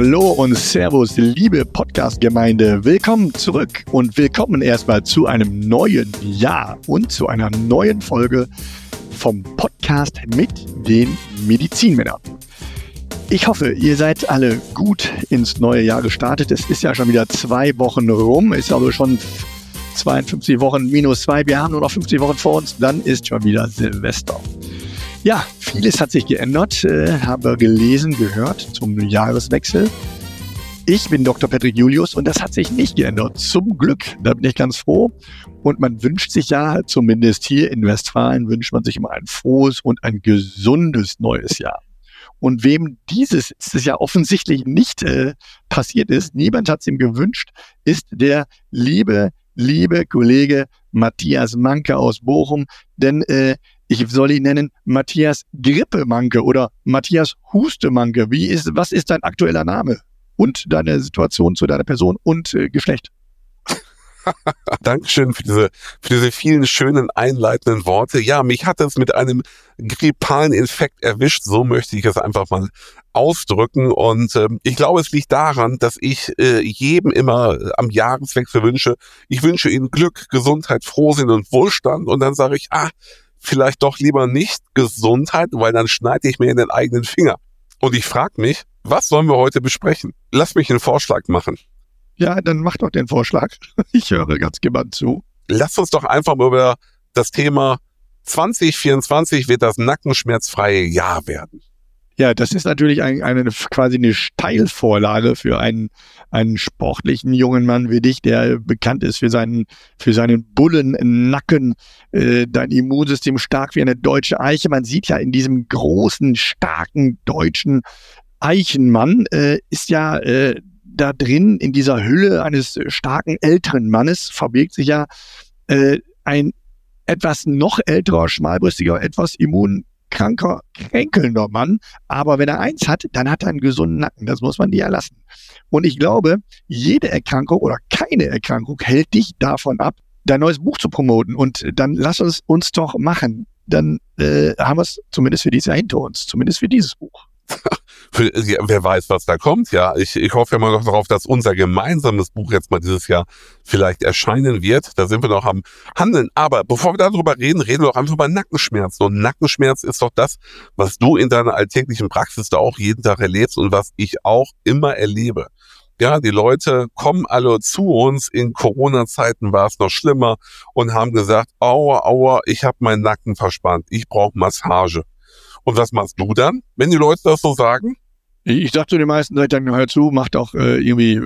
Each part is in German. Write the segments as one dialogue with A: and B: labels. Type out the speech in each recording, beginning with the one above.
A: Hallo und Servus, liebe Podcast-Gemeinde. Willkommen zurück und willkommen erstmal zu einem neuen Jahr und zu einer neuen Folge vom Podcast mit den Medizinmännern. Ich hoffe, ihr seid alle gut ins neue Jahr gestartet. Es ist ja schon wieder zwei Wochen rum, ist also schon 52 Wochen minus zwei. Wir haben nur noch 50 Wochen vor uns, dann ist schon wieder Silvester. Ja, vieles hat sich geändert, äh, habe gelesen, gehört zum Jahreswechsel. Ich bin Dr. Patrick Julius und das hat sich nicht geändert. Zum Glück, da bin ich ganz froh. Und man wünscht sich ja, zumindest hier in Westfalen, wünscht man sich immer ein frohes und ein gesundes neues Jahr. Und wem dieses ist ja offensichtlich nicht äh, passiert ist, niemand hat es ihm gewünscht, ist der liebe, liebe Kollege Matthias Manke aus Bochum. Denn äh, ich soll ihn nennen Matthias Grippemanke oder Matthias Hustemanke. Wie ist, was ist dein aktueller Name? Und deine Situation zu deiner Person und äh, Geschlecht?
B: Dankeschön für diese, für diese vielen schönen einleitenden Worte. Ja, mich hat es mit einem grippalen Infekt erwischt. So möchte ich es einfach mal ausdrücken. Und äh, ich glaube, es liegt daran, dass ich äh, jedem immer äh, am Jahreswechsel wünsche, ich wünsche Ihnen Glück, Gesundheit, Frohsinn und Wohlstand. Und dann sage ich, ah, vielleicht doch lieber nicht Gesundheit, weil dann schneide ich mir in den eigenen Finger. Und ich frage mich, was sollen wir heute besprechen? Lass mich einen Vorschlag machen.
A: Ja, dann mach doch den Vorschlag. Ich höre ganz gebannt zu.
B: Lass uns doch einfach mal über das Thema 2024 wird das nackenschmerzfreie Jahr werden.
A: Ja, das ist natürlich ein, eine, quasi eine Steilvorlage für einen, einen sportlichen jungen Mann wie dich, der bekannt ist für seinen, für seinen Bullennacken, äh, dein Immunsystem stark wie eine deutsche Eiche. Man sieht ja in diesem großen, starken deutschen Eichenmann, äh, ist ja äh, da drin, in dieser Hülle eines starken älteren Mannes, verbirgt sich ja äh, ein etwas noch älterer, schmalbrüstiger, etwas immun kranker, kränkelnder Mann. Aber wenn er eins hat, dann hat er einen gesunden Nacken. Das muss man dir erlassen. Und ich glaube, jede Erkrankung oder keine Erkrankung hält dich davon ab, dein neues Buch zu promoten. Und dann lass uns uns doch machen. Dann äh, haben wir es zumindest für dieses Jahr hinter uns. Zumindest für dieses Buch.
B: Wer weiß, was da kommt. Ja, ich, ich hoffe mal noch darauf, dass unser gemeinsames Buch jetzt mal dieses Jahr vielleicht erscheinen wird. Da sind wir noch am Handeln. Aber bevor wir darüber reden, reden wir doch einfach über Nackenschmerzen. Und Nackenschmerz ist doch das, was du in deiner alltäglichen Praxis da auch jeden Tag erlebst und was ich auch immer erlebe. Ja, die Leute kommen alle zu uns. In Corona-Zeiten war es noch schlimmer und haben gesagt, aua, aua, ich habe meinen Nacken verspannt, ich brauche Massage. Und was machst du dann, wenn die Leute das so sagen?
A: Ich, ich sag zu den meisten Leuten, hör zu, mach doch äh, irgendwie,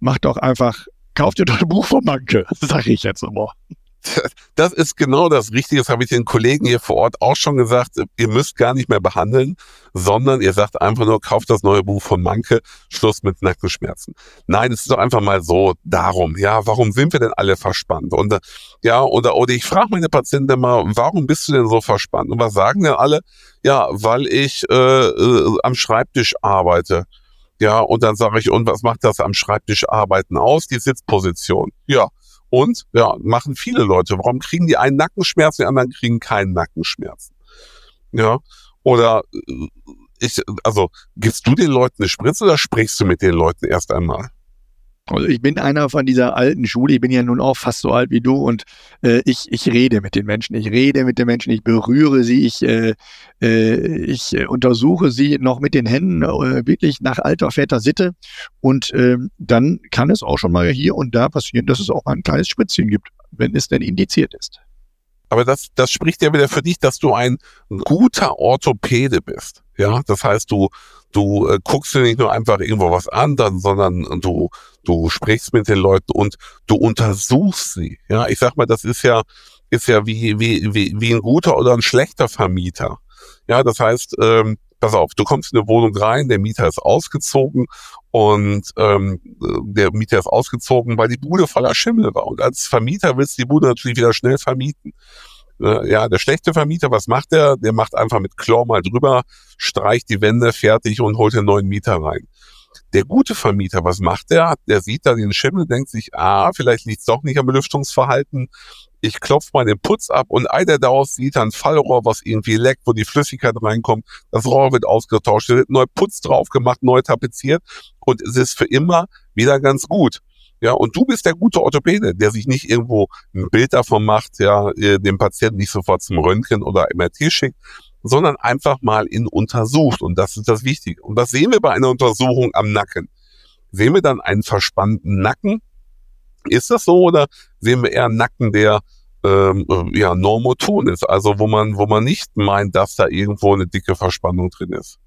A: mach doch einfach, kauft dir doch ein Buch von Manke, sag ich jetzt immer.
B: Das ist genau das Richtige. Das habe ich den Kollegen hier vor Ort auch schon gesagt. Ihr müsst gar nicht mehr behandeln, sondern ihr sagt einfach nur, kauft das neue Buch von Manke, Schluss mit Nackenschmerzen. Nein, es ist doch einfach mal so darum. Ja, warum sind wir denn alle verspannt? Und ja, oder, oder ich frage meine Patienten mal, warum bist du denn so verspannt? Und was sagen denn alle? Ja, weil ich äh, äh, am Schreibtisch arbeite. Ja, und dann sage ich, und was macht das am Schreibtisch arbeiten aus? Die Sitzposition. Ja, und ja, machen viele Leute. Warum kriegen die einen Nackenschmerzen, die anderen kriegen keinen Nackenschmerzen? Ja. Oder äh, ich, also gibst du den Leuten eine Spritze oder sprichst du mit den Leuten erst einmal?
A: Also ich bin einer von dieser alten Schule, ich bin ja nun auch fast so alt wie du und äh, ich, ich rede mit den Menschen, ich rede mit den Menschen, ich berühre sie, ich, äh, äh, ich untersuche sie noch mit den Händen äh, wirklich nach alter Väter Sitte. Und äh, dann kann es auch schon mal hier und da passieren, dass es auch ein kleines Spritzchen gibt, wenn es denn indiziert ist.
B: Aber das, das spricht ja wieder für dich, dass du ein guter Orthopäde bist. Ja, das heißt, du, du äh, guckst dir nicht nur einfach irgendwo was an, dann, sondern du, du sprichst mit den Leuten und du untersuchst sie. Ja, ich sag mal, das ist ja, ist ja wie, wie, wie, wie ein guter oder ein schlechter Vermieter. Ja, das heißt, ähm, pass auf, du kommst in eine Wohnung rein, der Mieter ist ausgezogen und ähm, der Mieter ist ausgezogen, weil die Bude voller Schimmel war. Und als Vermieter willst du die Bude natürlich wieder schnell vermieten. Äh, ja, der schlechte Vermieter, was macht der? Der macht einfach mit Chlor mal drüber, streicht die Wände fertig und holt den neuen Mieter rein. Der gute Vermieter, was macht der? Der sieht da den Schimmel, denkt sich, ah, vielleicht liegt es doch nicht am Belüftungsverhalten. Ich klopfe mal den Putz ab und ei der daraus sieht ein Fallrohr, was irgendwie leckt, wo die Flüssigkeit reinkommt. Das Rohr wird ausgetauscht, wird neu Putz drauf gemacht, neu tapeziert und es ist für immer wieder ganz gut. Ja, und du bist der gute Orthopäde, der sich nicht irgendwo ein Bild davon macht, ja, äh, dem Patienten nicht sofort zum Röntgen oder MRT schickt, sondern einfach mal ihn untersucht. Und das ist das Wichtige. Und was sehen wir bei einer Untersuchung am Nacken? Sehen wir dann einen verspannten Nacken? Ist das so oder sehen wir eher einen Nacken, der ähm, äh, ja normoton ist, also wo man wo man nicht meint, dass da irgendwo eine dicke Verspannung drin ist?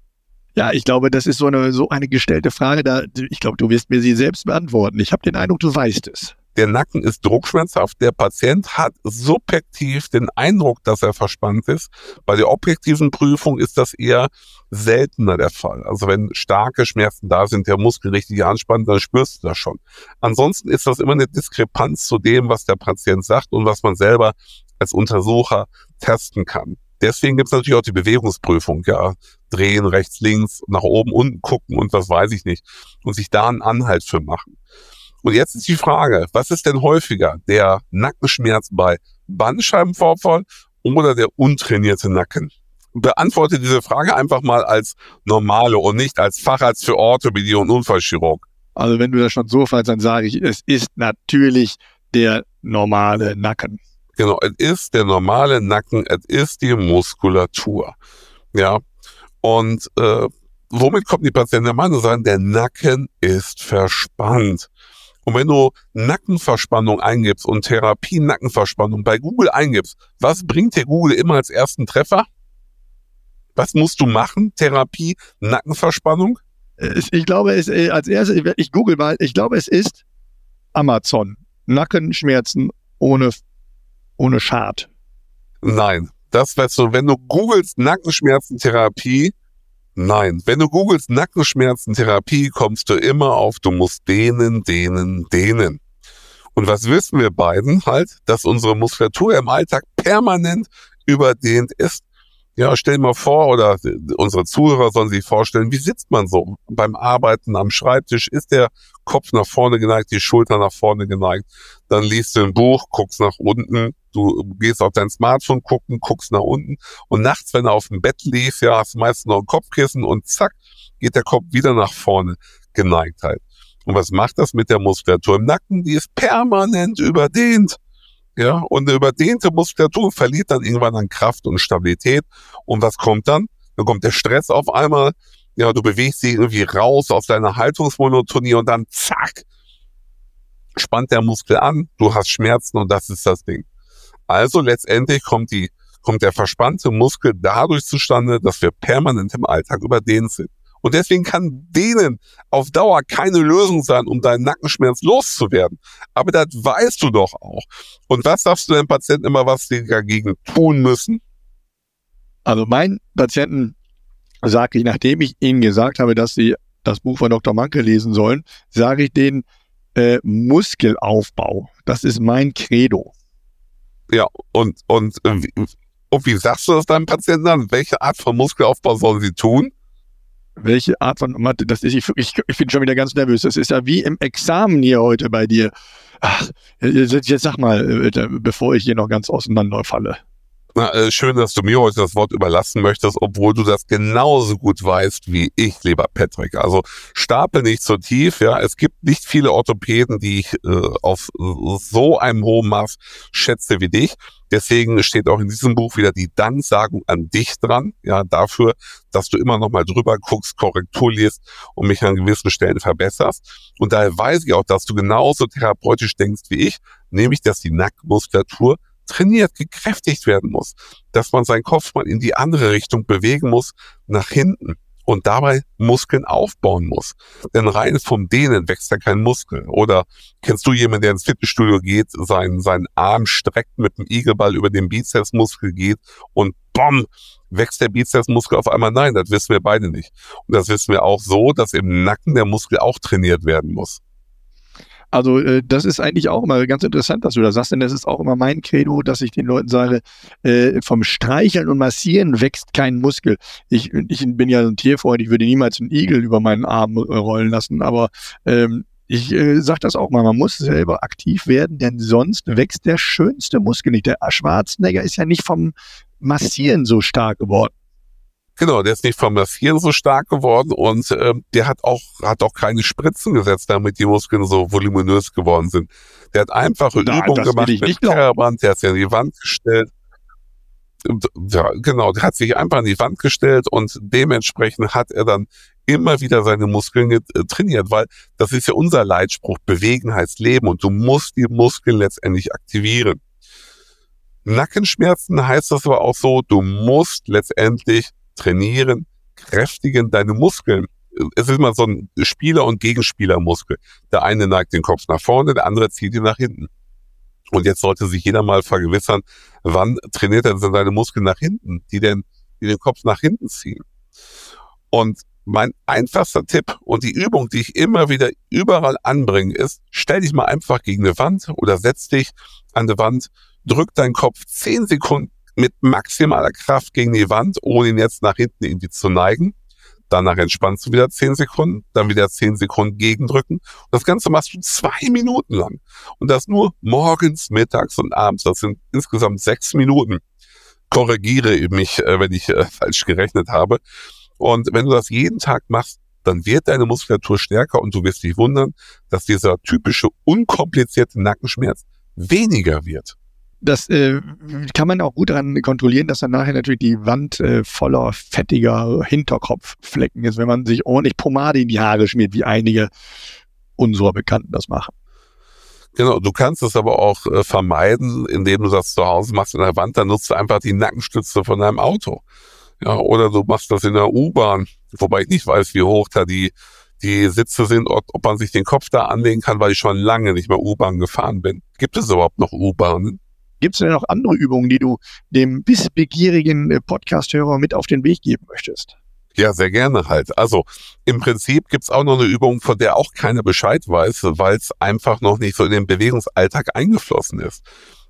A: Ja, ich glaube, das ist so eine, so eine gestellte Frage. Da, ich glaube, du wirst mir sie selbst beantworten. Ich habe den Eindruck, du weißt es.
B: Der Nacken ist druckschmerzhaft. Der Patient hat subjektiv den Eindruck, dass er verspannt ist. Bei der objektiven Prüfung ist das eher seltener der Fall. Also wenn starke Schmerzen da sind, der Muskel richtig anspannt, dann spürst du das schon. Ansonsten ist das immer eine Diskrepanz zu dem, was der Patient sagt und was man selber als Untersucher testen kann. Deswegen gibt es natürlich auch die Bewegungsprüfung, ja, drehen, rechts, links, nach oben, unten gucken und was weiß ich nicht. Und sich da einen Anhalt für machen. Und jetzt ist die Frage, was ist denn häufiger? Der Nackenschmerz bei Bandscheibenvorfall oder der untrainierte Nacken? Beantworte diese Frage einfach mal als normale und nicht als Facharzt für Orthopädie und Unfallchirurg.
A: Also wenn du das schon so fragst, dann sage ich, es ist natürlich der normale Nacken.
B: Genau, es ist der normale Nacken, es ist die Muskulatur. Ja, und äh, womit kommt die Patienten der Meinung sein, der Nacken ist verspannt. Und wenn du Nackenverspannung eingibst und Therapie Nackenverspannung bei Google eingibst, was bringt dir Google immer als ersten Treffer? Was musst du machen? Therapie Nackenverspannung?
A: Ich glaube, es äh, als erstes, ich google mal, ich glaube, es ist Amazon. Nackenschmerzen ohne ohne Schad.
B: Nein, das weißt du, wenn du googelst Nackenschmerzentherapie, nein, wenn du googelst Nackenschmerzentherapie, kommst du immer auf, du musst dehnen, dehnen, dehnen. Und was wissen wir beiden halt, dass unsere Muskulatur im Alltag permanent überdehnt ist. Ja, stell mal vor, oder unsere Zuhörer sollen sich vorstellen, wie sitzt man so beim Arbeiten am Schreibtisch? Ist der Kopf nach vorne geneigt, die Schulter nach vorne geneigt? Dann liest du ein Buch, guckst nach unten, du gehst auf dein Smartphone gucken, guckst nach unten und nachts, wenn du auf dem Bett liegst, ja, hast du meistens noch ein Kopfkissen und zack, geht der Kopf wieder nach vorne geneigt halt. Und was macht das mit der Muskulatur im Nacken? Die ist permanent überdehnt. Ja, und eine überdehnte Muskulatur verliert dann irgendwann an Kraft und Stabilität. Und was kommt dann? Dann kommt der Stress auf einmal. Ja, du bewegst dich irgendwie raus aus deiner Haltungsmonotonie und dann zack, spannt der Muskel an, du hast Schmerzen und das ist das Ding. Also letztendlich kommt die, kommt der verspannte Muskel dadurch zustande, dass wir permanent im Alltag überdehnt sind. Und deswegen kann denen auf Dauer keine Lösung sein, um deinen Nackenschmerz loszuwerden. Aber das weißt du doch auch. Und was sagst du den Patienten immer, was sie dagegen tun müssen?
A: Also meinen Patienten sage ich, nachdem ich ihnen gesagt habe, dass sie das Buch von Dr. Manke lesen sollen, sage ich denen äh, Muskelaufbau. Das ist mein Credo.
B: Ja, und, und, äh, und wie sagst du das deinem Patienten dann? Welche Art von Muskelaufbau sollen sie tun?
A: Welche Art von Mathe das ist. Ich, ich, ich bin schon wieder ganz nervös. Das ist ja wie im Examen hier heute bei dir. Ach, jetzt, jetzt sag mal, äh, bevor ich hier noch ganz auseinanderfalle.
B: Na, äh, schön, dass du mir heute das Wort überlassen möchtest, obwohl du das genauso gut weißt wie ich, lieber Patrick. Also stapel nicht so tief. Ja, es gibt nicht viele Orthopäden, die ich äh, auf so einem hohen Maß schätze wie dich. Deswegen steht auch in diesem Buch wieder die Danksagung an dich dran, ja, dafür, dass du immer noch mal drüber guckst, Korrektur liest und mich an gewissen Stellen verbesserst. Und daher weiß ich auch, dass du genauso therapeutisch denkst wie ich, nämlich, dass die Nackenmuskulatur trainiert, gekräftigt werden muss, dass man seinen Kopf mal in die andere Richtung bewegen muss, nach hinten und dabei Muskeln aufbauen muss. Denn rein vom Dehnen wächst ja kein Muskel. Oder kennst du jemanden, der ins Fitnessstudio geht, seinen, seinen Arm streckt mit dem Igelball über den Bizepsmuskel geht und bom, wächst der Bizepsmuskel auf einmal? Nein, das wissen wir beide nicht. Und das wissen wir auch so, dass im Nacken der Muskel auch trainiert werden muss.
A: Also äh, das ist eigentlich auch immer ganz interessant, dass du das sagst, denn das ist auch immer mein Credo, dass ich den Leuten sage, äh, vom Streicheln und Massieren wächst kein Muskel. Ich, ich bin ja ein Tierfreund, ich würde niemals einen Igel über meinen Arm äh, rollen lassen, aber ähm, ich äh, sage das auch mal, man muss selber aktiv werden, denn sonst wächst der schönste Muskel nicht. Der Schwarzenegger ist ja nicht vom Massieren so stark geworden.
B: Genau, der ist nicht vom Massieren so stark geworden und äh, der hat auch hat auch keine Spritzen gesetzt, damit die Muskeln so voluminös geworden sind. Der hat einfache Na, Übungen gemacht mit Terraband, der hat sich an die Wand gestellt. Ja, genau, der hat sich einfach an die Wand gestellt und dementsprechend hat er dann immer wieder seine Muskeln äh, trainiert, weil das ist ja unser Leitspruch, bewegen heißt Leben und du musst die Muskeln letztendlich aktivieren. Nackenschmerzen heißt das aber auch so, du musst letztendlich trainieren, kräftigen deine Muskeln. Es ist immer so ein Spieler- und Gegenspielermuskel. Der eine neigt den Kopf nach vorne, der andere zieht ihn nach hinten. Und jetzt sollte sich jeder mal vergewissern, wann trainiert er denn seine Muskeln nach hinten, die denn, die den Kopf nach hinten ziehen. Und mein einfachster Tipp und die Übung, die ich immer wieder überall anbringe, ist, stell dich mal einfach gegen eine Wand oder setz dich an eine Wand, drück deinen Kopf zehn Sekunden mit maximaler Kraft gegen die Wand, ohne ihn jetzt nach hinten irgendwie zu neigen. Danach entspannst du wieder zehn Sekunden, dann wieder zehn Sekunden gegendrücken. Und das Ganze machst du zwei Minuten lang. Und das nur morgens, mittags und abends. Das sind insgesamt sechs Minuten. Korrigiere mich, äh, wenn ich äh, falsch gerechnet habe. Und wenn du das jeden Tag machst, dann wird deine Muskulatur stärker und du wirst dich wundern, dass dieser typische unkomplizierte Nackenschmerz weniger wird
A: das äh, kann man auch gut daran kontrollieren, dass dann nachher natürlich die Wand äh, voller fettiger Hinterkopfflecken ist, wenn man sich ordentlich Pomade in die Haare schmiert, wie einige unserer Bekannten das machen.
B: Genau, du kannst es aber auch äh, vermeiden, indem du das zu Hause machst in der Wand, dann nutzt du einfach die Nackenstütze von deinem Auto. Ja, oder du machst das in der U-Bahn, wobei ich nicht weiß, wie hoch da die, die Sitze sind, ob, ob man sich den Kopf da anlegen kann, weil ich schon lange nicht mehr U-Bahn gefahren bin. Gibt es überhaupt noch U-Bahnen?
A: Gibt es denn noch andere Übungen, die du dem wissbegierigen äh, Podcast-Hörer mit auf den Weg geben möchtest?
B: Ja, sehr gerne halt. Also im Prinzip gibt's auch noch eine Übung, von der auch keiner Bescheid weiß, weil es einfach noch nicht so in den Bewegungsalltag eingeflossen ist.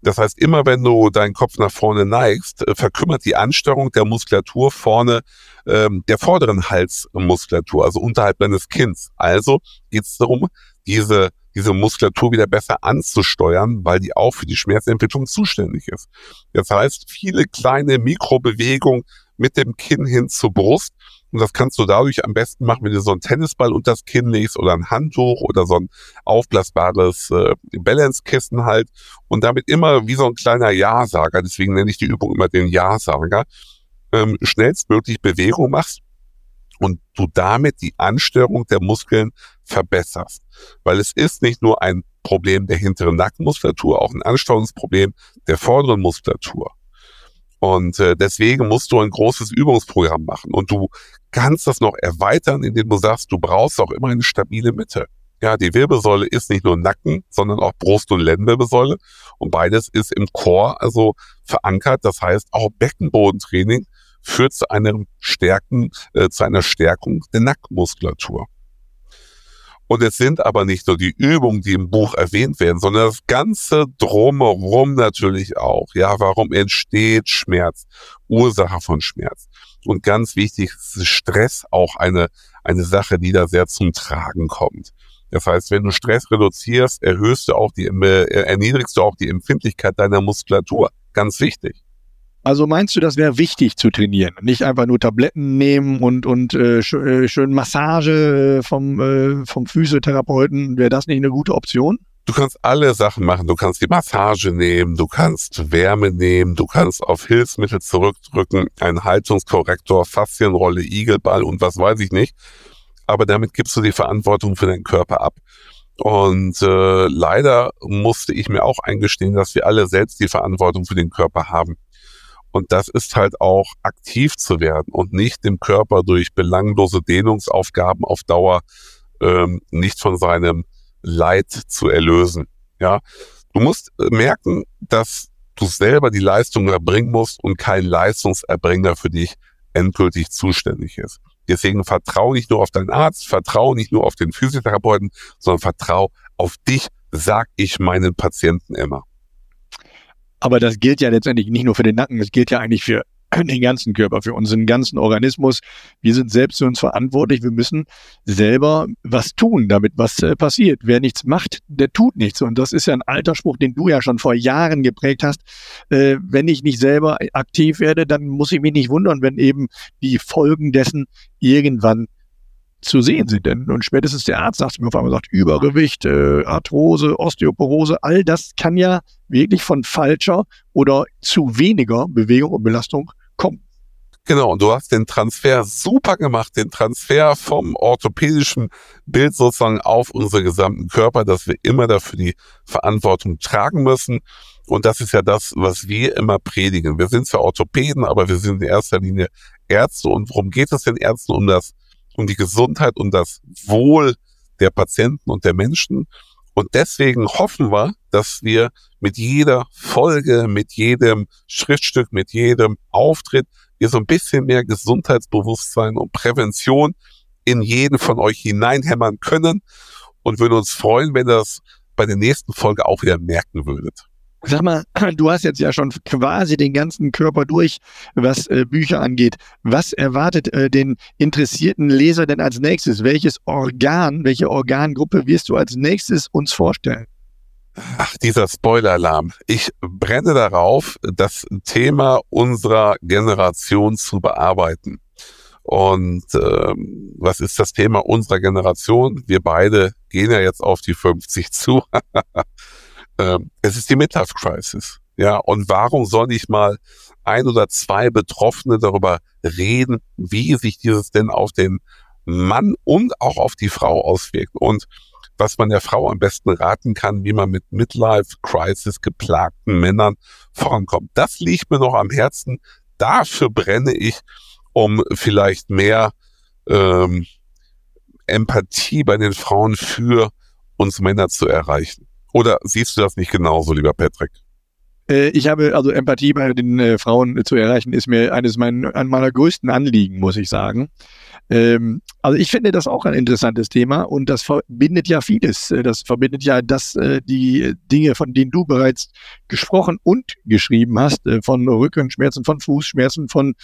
B: Das heißt, immer wenn du deinen Kopf nach vorne neigst, äh, verkümmert die Ansteuerung der Muskulatur vorne, ähm, der vorderen Halsmuskulatur, also unterhalb deines Kinns. Also geht es darum, diese diese Muskulatur wieder besser anzusteuern, weil die auch für die Schmerzentwicklung zuständig ist. Das heißt, viele kleine Mikrobewegungen mit dem Kinn hin zur Brust. Und das kannst du dadurch am besten machen, wenn du so einen Tennisball unter das Kinn legst oder ein Handtuch oder so ein aufblasbares äh, Balance-Kissen halt und damit immer wie so ein kleiner Ja-Sager, deswegen nenne ich die Übung immer den Ja-Sager, ähm, schnellstmöglich Bewegung machst und du damit die Ansteuerung der Muskeln verbesserst. Weil es ist nicht nur ein Problem der hinteren Nackenmuskulatur, auch ein Ansteuerungsproblem der vorderen Muskulatur. Und äh, deswegen musst du ein großes Übungsprogramm machen. Und du kannst das noch erweitern, indem du sagst, du brauchst auch immer eine stabile Mitte. Ja, die Wirbelsäule ist nicht nur Nacken, sondern auch Brust- und Lendenwirbelsäule. Und beides ist im Chor also verankert. Das heißt, auch Beckenbodentraining führt zu einem Stärken, äh, zu einer Stärkung der Nackenmuskulatur. Und es sind aber nicht nur die Übungen, die im Buch erwähnt werden, sondern das ganze drumherum natürlich auch. Ja, warum entsteht Schmerz? Ursache von Schmerz. Und ganz wichtig ist Stress auch eine, eine Sache, die da sehr zum Tragen kommt. Das heißt, wenn du Stress reduzierst, erhöhst du auch die, äh, erniedrigst du auch die Empfindlichkeit deiner Muskulatur. Ganz wichtig.
A: Also meinst du, das wäre wichtig zu trainieren? Nicht einfach nur Tabletten nehmen und, und äh, sch äh, schön Massage äh, vom, äh, vom Physiotherapeuten. Wäre das nicht eine gute Option?
B: Du kannst alle Sachen machen. Du kannst die Massage nehmen, du kannst Wärme nehmen, du kannst auf Hilfsmittel zurückdrücken, einen Haltungskorrektor, Faszienrolle, Igelball und was weiß ich nicht. Aber damit gibst du die Verantwortung für deinen Körper ab. Und äh, leider musste ich mir auch eingestehen, dass wir alle selbst die Verantwortung für den Körper haben. Und das ist halt auch aktiv zu werden und nicht dem Körper durch belanglose Dehnungsaufgaben auf Dauer ähm, nicht von seinem Leid zu erlösen. Ja, du musst äh, merken, dass du selber die Leistung erbringen musst und kein Leistungserbringer für dich endgültig zuständig ist. Deswegen vertraue nicht nur auf deinen Arzt, vertraue nicht nur auf den Physiotherapeuten, sondern vertraue auf dich, sag ich meinen Patienten immer.
A: Aber das gilt ja letztendlich nicht nur für den Nacken, es gilt ja eigentlich für den ganzen Körper, für unseren ganzen Organismus. Wir sind selbst für uns verantwortlich. Wir müssen selber was tun, damit was äh, passiert. Wer nichts macht, der tut nichts. Und das ist ja ein alter Spruch, den du ja schon vor Jahren geprägt hast. Äh, wenn ich nicht selber aktiv werde, dann muss ich mich nicht wundern, wenn eben die Folgen dessen irgendwann zu sehen sind. Denn und spätestens der Arzt sagt mir auf einmal, sagt Übergewicht, äh, Arthrose, Osteoporose, all das kann ja wirklich von falscher oder zu weniger Bewegung und Belastung kommen.
B: Genau, und du hast den Transfer super gemacht, den Transfer vom orthopädischen Bild sozusagen auf unseren gesamten Körper, dass wir immer dafür die Verantwortung tragen müssen. Und das ist ja das, was wir immer predigen. Wir sind zwar Orthopäden, aber wir sind in erster Linie Ärzte. Und worum geht es den Ärzten? Um das um die Gesundheit und das Wohl der Patienten und der Menschen. Und deswegen hoffen wir, dass wir mit jeder Folge, mit jedem Schriftstück, mit jedem Auftritt wir so ein bisschen mehr Gesundheitsbewusstsein und Prävention in jeden von euch hineinhämmern können und würden uns freuen, wenn ihr das bei der nächsten Folge auch wieder merken würdet.
A: Sag mal, du hast jetzt ja schon quasi den ganzen Körper durch, was äh, Bücher angeht. Was erwartet äh, den interessierten Leser denn als nächstes? Welches Organ, welche Organgruppe wirst du als nächstes uns vorstellen?
B: Ach, dieser Spoiler-Alarm. Ich brenne darauf, das Thema unserer Generation zu bearbeiten. Und ähm, was ist das Thema unserer Generation? Wir beide gehen ja jetzt auf die 50 zu. ähm, es ist die Midlife Crisis. Ja, und warum soll nicht mal ein oder zwei Betroffene darüber reden, wie sich dieses denn auf den Mann und auch auf die Frau auswirkt und was man der Frau am besten raten kann, wie man mit Midlife Crisis geplagten Männern vorankommt. Das liegt mir noch am Herzen. Dafür brenne ich, um vielleicht mehr ähm, Empathie bei den Frauen für uns Männer zu erreichen. Oder siehst du das nicht genauso, lieber Patrick?
A: Äh, ich habe also Empathie bei den äh, Frauen zu erreichen, ist mir eines meiner, meiner größten Anliegen, muss ich sagen. Ähm, also ich finde das auch ein interessantes Thema und das verbindet ja vieles. Äh, das verbindet ja das, die Dinge, von denen du bereits gesprochen und geschrieben hast, von Rückenschmerzen, von Fußschmerzen, von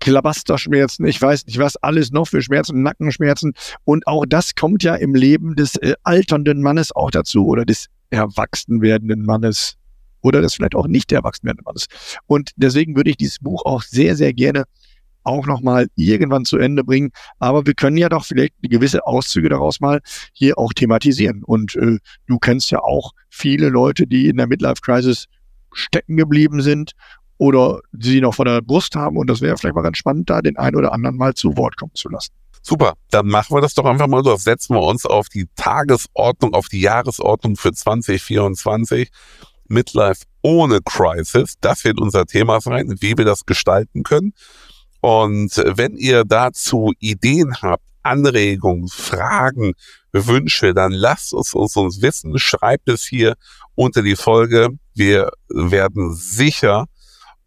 A: Klabasterschmerzen, ich weiß nicht was, alles noch für Schmerzen, Nackenschmerzen. Und auch das kommt ja im Leben des äh, alternden Mannes auch dazu oder des erwachsen werdenden Mannes oder des vielleicht auch nicht erwachsen werdenden Mannes. Und deswegen würde ich dieses Buch auch sehr, sehr gerne auch nochmal irgendwann zu Ende bringen. Aber wir können ja doch vielleicht gewisse Auszüge daraus mal hier auch thematisieren. Und äh, du kennst ja auch viele Leute, die in der Midlife Crisis stecken geblieben sind oder sie noch vor der Brust haben. Und das wäre vielleicht mal ganz spannend, da den einen oder anderen mal zu Wort kommen zu lassen.
B: Super, dann machen wir das doch einfach mal so. Setzen wir uns auf die Tagesordnung, auf die Jahresordnung für 2024. Midlife ohne Crisis. Das wird unser Thema sein, wie wir das gestalten können. Und wenn ihr dazu Ideen habt, Anregungen, Fragen, Wünsche, dann lasst es uns, uns wissen. Schreibt es hier unter die Folge. Wir werden sicher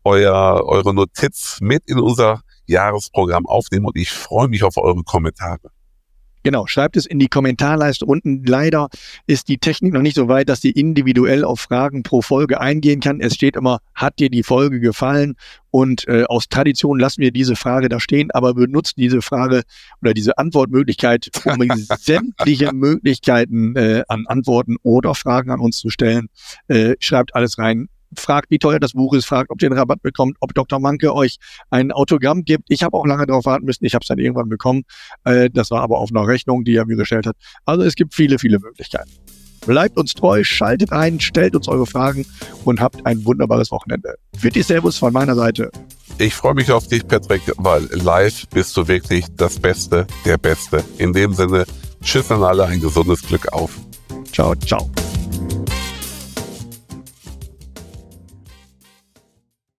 B: euer, eure Notiz mit in unser Jahresprogramm aufnehmen und ich freue mich auf eure Kommentare.
A: Genau, schreibt es in die Kommentarleiste unten. Leider ist die Technik noch nicht so weit, dass die individuell auf Fragen pro Folge eingehen kann. Es steht immer, hat dir die Folge gefallen? Und äh, aus Tradition lassen wir diese Frage da stehen, aber benutzt diese Frage oder diese Antwortmöglichkeit, um sämtliche Möglichkeiten äh, an Antworten oder Fragen an uns zu stellen. Äh, schreibt alles rein fragt, wie teuer das Buch ist, fragt, ob ihr einen Rabatt bekommt, ob Dr. Manke euch ein Autogramm gibt. Ich habe auch lange darauf warten müssen. Ich habe es dann irgendwann bekommen. Äh, das war aber auf einer Rechnung, die er mir gestellt hat. Also es gibt viele, viele Möglichkeiten. Bleibt uns treu, schaltet ein, stellt uns eure Fragen und habt ein wunderbares Wochenende. Für Servus von meiner Seite.
B: Ich freue mich auf dich, Patrick, weil live bist du wirklich das Beste, der Beste. In dem Sinne, tschüss an alle, ein gesundes Glück auf.
A: Ciao, ciao.